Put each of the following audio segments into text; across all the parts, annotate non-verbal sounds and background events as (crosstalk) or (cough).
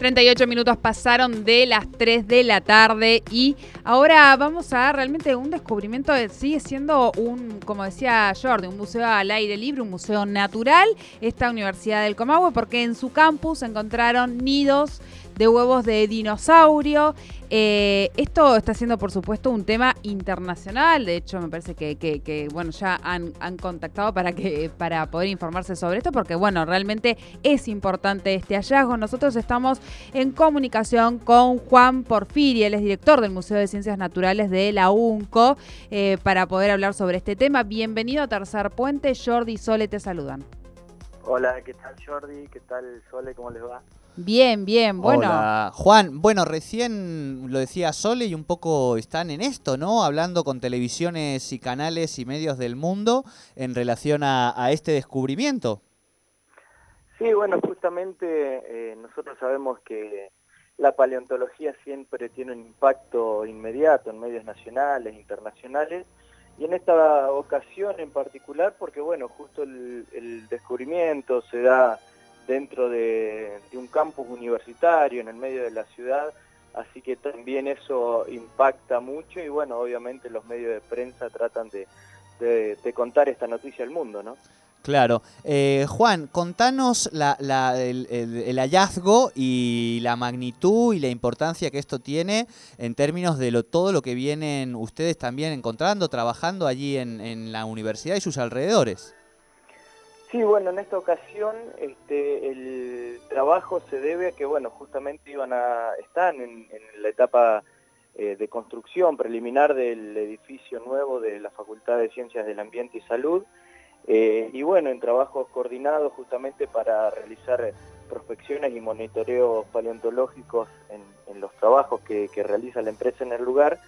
38 minutos pasaron de las 3 de la tarde y ahora vamos a realmente un descubrimiento sigue siendo un, como decía Jordi, un museo al aire libre, un museo natural, esta Universidad del Comahue, porque en su campus encontraron nidos de huevos de dinosaurio. Eh, esto está siendo, por supuesto, un tema internacional. De hecho, me parece que, bueno, ya han, contactado para que para poder informarse sobre esto, porque bueno, realmente es importante este hallazgo. Nosotros estamos en comunicación con Juan Porfiri, él es director del Museo de Ciencias Naturales de la UNCO, eh, para poder hablar sobre este tema. Bienvenido a Tercer Puente. Jordi y Sole te saludan. Hola, ¿qué tal Jordi? ¿Qué tal Sole? ¿Cómo les va? Bien, bien, bueno. Hola. Juan, bueno, recién lo decía Sole y un poco están en esto, ¿no? Hablando con televisiones y canales y medios del mundo en relación a, este descubrimiento. Sí, bueno, justamente eh, nosotros sabemos que la paleontología siempre tiene un impacto inmediato en medios nacionales, internacionales, y en esta ocasión en particular, porque bueno, justo el descubrimiento se da dentro de, un campus universitario en el medio de la ciudad, así que también eso impacta mucho y bueno, obviamente los medios de prensa tratan de, contar esta noticia al mundo, ¿no? Claro. Eh, Juan, contanos el, hallazgo y la magnitud y la importancia que esto tiene en términos de lo, todo lo que vienen ustedes también encontrando, trabajando allí en la universidad y sus alrededores. Sí, bueno, en esta ocasión este, el trabajo se debe a que, bueno, justamente iban a, están en, la etapa eh, de construcción preliminar del edificio nuevo de la Facultad de Ciencias del Ambiente y Salud, eh, y bueno, en trabajos coordinados justamente para realizar prospecciones y monitoreos paleontológicos en, los trabajos que realiza la empresa en el lugar,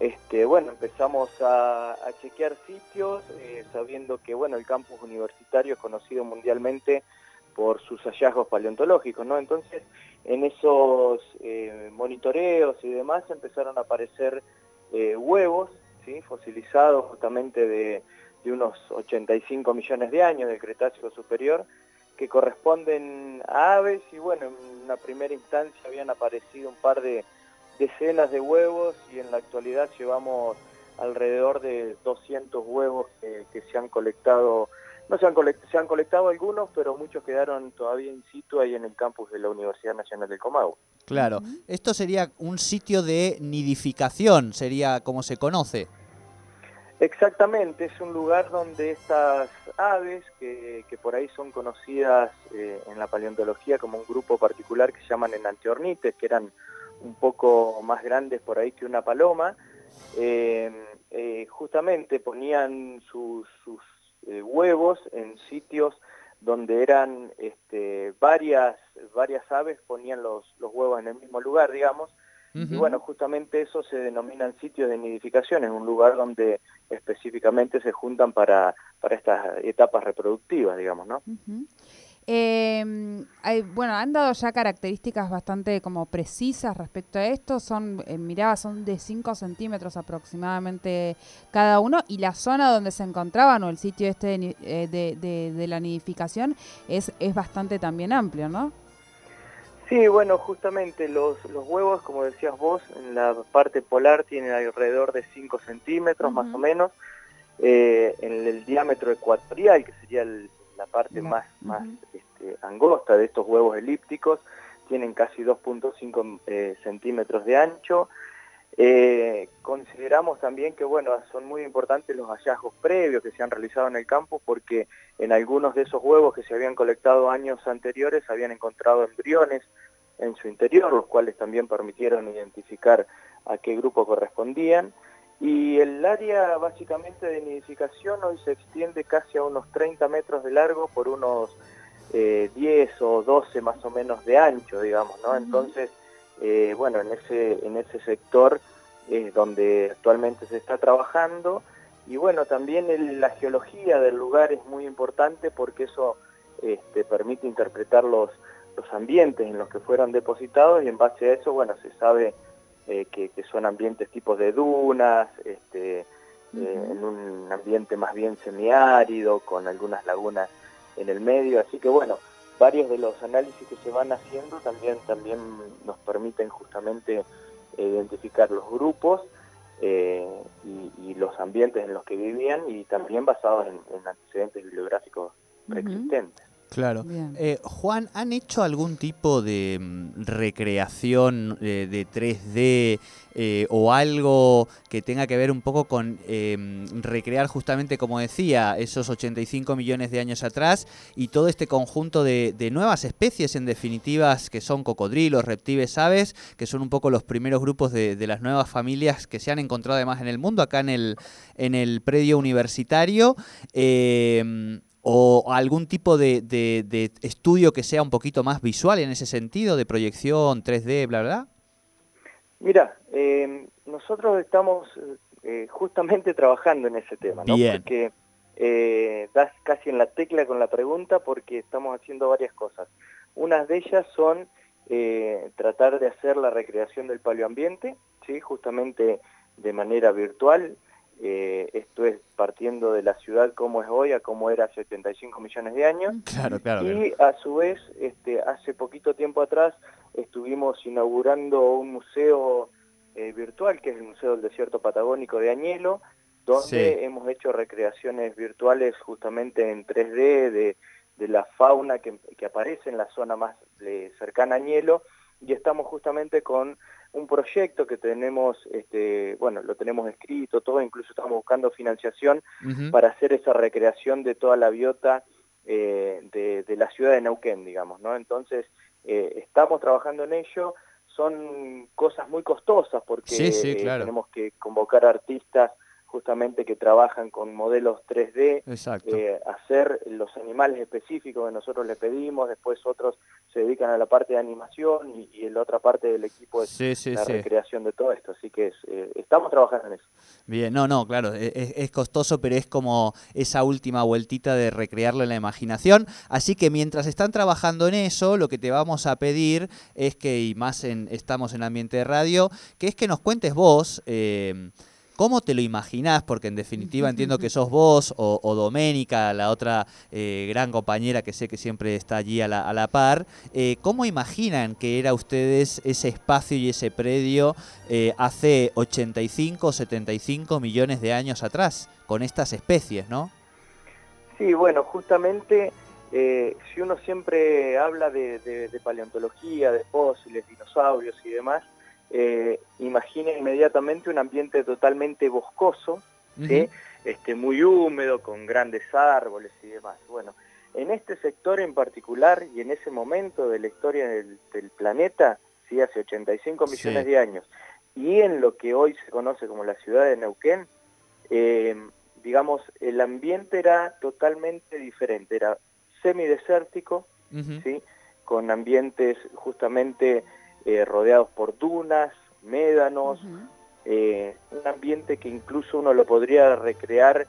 este, bueno, empezamos a, chequear sitios, eh, sabiendo que bueno, el campus universitario es conocido mundialmente por sus hallazgos paleontológicos, ¿no? Entonces, en esos eh, monitoreos y demás empezaron a aparecer eh, huevos. Fosilizados justamente de, de, unos 85 millones de años del Cretácico Superior, que corresponden a aves y bueno, en una primera instancia habían aparecido un par de decenas de huevos y en la actualidad llevamos alrededor de 200 huevos que, se han colectado, no se han, se han colectado algunos, pero muchos quedaron todavía in situ ahí en el campus de la Universidad Nacional del Comahue. Claro, esto sería un sitio de nidificación, sería como se conoce. Exactamente, es un lugar donde estas aves, que, por ahí son conocidas eh, en la paleontología como un grupo particular que se llaman enantiornites, que eran un poco más grandes por ahí que una paloma, eh, eh, justamente ponían sus, eh, huevos en sitios donde eran este, varias, varias aves, ponían los, los huevos en el mismo lugar, digamos, y bueno, justamente eso se denominan sitios de nidificación, es un lugar donde específicamente se juntan para, para estas etapas reproductivas, digamos, ¿no? Eh, bueno, han dado ya características bastante como precisas respecto a esto. Son, eh, miraba, son de 5 centímetros aproximadamente cada uno. Y la zona donde se encontraban, o el sitio este eh, de, de, la nidificación, es, es bastante también amplio, ¿no? Sí, bueno, justamente los, los huevos, como decías vos, en la parte polar tienen alrededor de 5 centímetros más o menos. Eh, en el diámetro ecuatorial, que sería el la parte más, más este, angosta de estos huevos elípticos, tienen casi 2.5 eh, centímetros de ancho. Eh, consideramos también que bueno, son muy importantes los hallazgos previos que se han realizado en el campo porque en algunos de esos huevos que se habían colectado años anteriores habían encontrado embriones en su interior, los cuales también permitieron identificar a qué grupo correspondían. Y el área básicamente de nidificación hoy se extiende casi a unos 30 metros de largo por unos 10 eh, o 12 más o menos de ancho, digamos, ¿no? Entonces, eh, bueno, en ese, en ese sector es donde actualmente se está trabajando y bueno, también la geología del lugar es muy importante porque eso este, permite interpretar los, los ambientes en los que fueron depositados y en base a eso, bueno, se sabe eh, que, son ambientes tipos de dunas, este, eh, en un ambiente más bien semiárido, con algunas lagunas en el medio, así que bueno, varios de los análisis que se van haciendo también, también nos permiten justamente identificar los grupos eh, y, los ambientes en los que vivían y también basados en, antecedentes bibliográficos preexistentes. Claro. Eh, Juan, ¿han hecho algún tipo de mm, recreación eh, de 3D eh, o algo que tenga que ver un poco con em, recrear justamente, como decía, esos 85 millones de años atrás y todo este conjunto de, nuevas especies, en definitivas, que son cocodrilos, reptiles, aves, que son un poco los primeros grupos de, de las nuevas familias que se han encontrado además en el mundo, acá en el, en el predio universitario? O algún tipo de, de, estudio que sea un poquito más visual en ese sentido, de proyección 3D, bla, bla? Mira, eh, nosotros estamos eh, justamente trabajando en ese tema, ¿no? Porque eh, das casi en la tecla con la pregunta porque estamos haciendo varias cosas. Unas de ellas son tratar de hacer la recreación del paleoambiente, ¿sí? justamente de manera virtual, eh, esto es partiendo de la ciudad como es hoy a como era hace 85 millones de años. Claro, claro. Y a su vez, este, hace poquito tiempo atrás estuvimos inaugurando un museo eh, virtual, que es el Museo del Desierto Patagónico de Añelo, donde hemos hecho recreaciones virtuales justamente en 3D de, la fauna que, que, aparece en la zona más eh, cercana a Añelo, y estamos justamente con un proyecto que tenemos, este, bueno, lo tenemos escrito, todo, incluso estamos buscando financiación para hacer esa recreación de toda la biota eh, de, la ciudad de Neuquén, digamos, ¿no? Entonces, eh, estamos trabajando en ello, son cosas muy costosas porque eh, tenemos que convocar artistas justamente que trabajan con modelos 3D, eh, hacer los animales específicos que nosotros les pedimos, después otros se dedican a la parte de animación y, y la otra parte del equipo es la recreación de todo esto, así que eh, estamos trabajando en eso. Bien, no, no, claro, e, es, es, costoso, pero es como esa última vueltita de recrearlo en la imaginación, así que mientras están trabajando en eso, lo que te vamos a pedir es que, y más en, estamos en ambiente de radio, que es que nos cuentes vos, eh, ¿Cómo te lo imaginás? Porque en definitiva (laughs) entiendo que sos vos o, o Doménica, la otra eh, gran compañera que sé que siempre está allí a la, par. Eh, ¿Cómo imaginan que era ustedes ese espacio y ese predio eh, hace 85 o 75 millones de años atrás con estas especies, no? Sí, bueno, justamente si uno siempre habla de, de paleontología, de fósiles, dinosaurios y demás, eh, imagina inmediatamente un ambiente totalmente boscoso, este, muy húmedo, con grandes árboles y demás. Bueno, en este sector en particular y en ese momento de la historia del, planeta, ¿sí? hace 85 millones de años, y en lo que hoy se conoce como la ciudad de Neuquén, eh, digamos, el ambiente era totalmente diferente, era semidesértico, ¿sí? con ambientes justamente eh, rodeados por dunas, médanos, eh, un ambiente que incluso uno lo podría recrear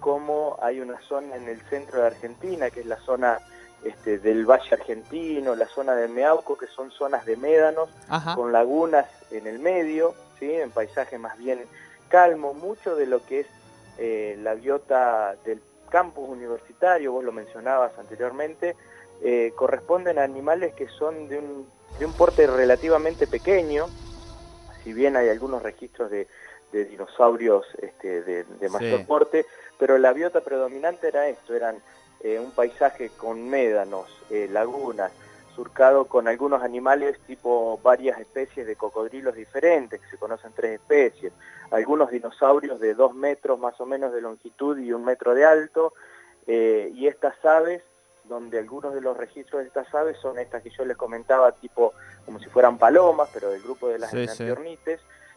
como hay una zona en el centro de Argentina, que es la zona este, del Valle Argentino, la zona de Meauco, que son zonas de médanos, con lagunas en el medio, ¿sí? en paisaje más bien calmo, mucho de lo que es eh, la biota del campus universitario, vos lo mencionabas anteriormente, corresponden a animales que son de un de un porte relativamente pequeño, si bien hay algunos registros de, dinosaurios este, de, mayor porte, pero la biota predominante era esto, eran eh, un paisaje con médanos, eh, lagunas, surcado con algunos animales tipo varias especies de cocodrilos diferentes, que se conocen tres especies, algunos dinosaurios de dos metros más o menos de longitud y un metro de alto, eh, y estas aves donde algunos de los registros de estas aves son estas que yo les comentaba, tipo como si fueran palomas, pero del grupo de las sí,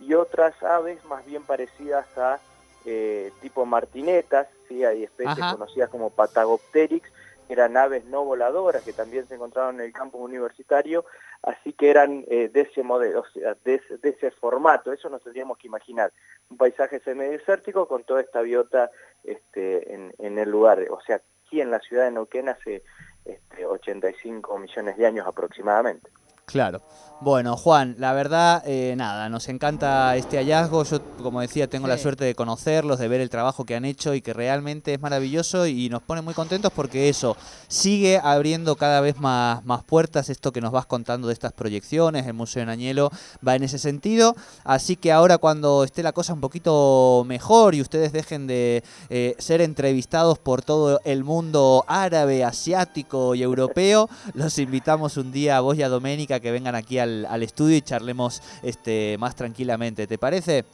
y otras aves más bien parecidas a eh, tipo martinetas, ¿sí? hay especies conocidas como Patagopteryx, que eran aves no voladoras que también se encontraron en el campus universitario, así que eran eh, de ese modelo, o sea, de, ese formato, eso nos tendríamos que imaginar, un paisaje semidesértico con toda esta biota este, en, en el lugar, o sea, aquí en la ciudad de Neuquén hace este, 85 millones de años aproximadamente. Claro. Bueno, Juan, la verdad, eh, nada, nos encanta este hallazgo. Yo, como decía, tengo la suerte de conocerlos, de ver el trabajo que han hecho y que realmente es maravilloso y nos pone muy contentos porque eso sigue abriendo cada vez más, más puertas. Esto que nos vas contando de estas proyecciones, el Museo de Añelo va en ese sentido. Así que ahora, cuando esté la cosa un poquito mejor y ustedes dejen de eh, ser entrevistados por todo el mundo árabe, asiático y europeo, los invitamos un día a vos y a Doménica que vengan aquí al, al estudio y charlemos este, más tranquilamente. ¿Te parece?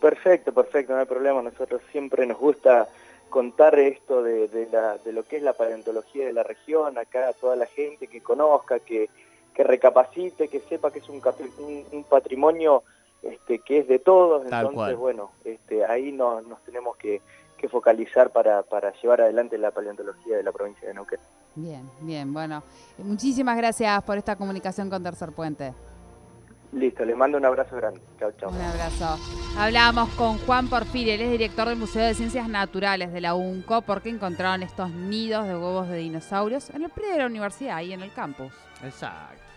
Perfecto, perfecto, no hay problema. Nosotros siempre nos gusta contar esto de, de la- de lo que es la paleontología de la región, acá a toda la gente que conozca, que, que recapacite, que sepa que es un, un- un patrimonio este, que es de todos. Tal Entonces, cual. bueno, este, ahí no- nos tenemos que, que focalizar para, para llevar adelante la paleontología de la provincia de Neuquén. Bien, bien, bueno. Muchísimas gracias por esta comunicación con Tercer Puente. Listo, les mando un abrazo grande. Chao, chao. Un abrazo. Hablábamos con Juan Porfirio, él es director del Museo de Ciencias Naturales de la UNCO, porque encontraron estos nidos de huevos de dinosaurios en el predio de la universidad, ahí en el campus. Exacto.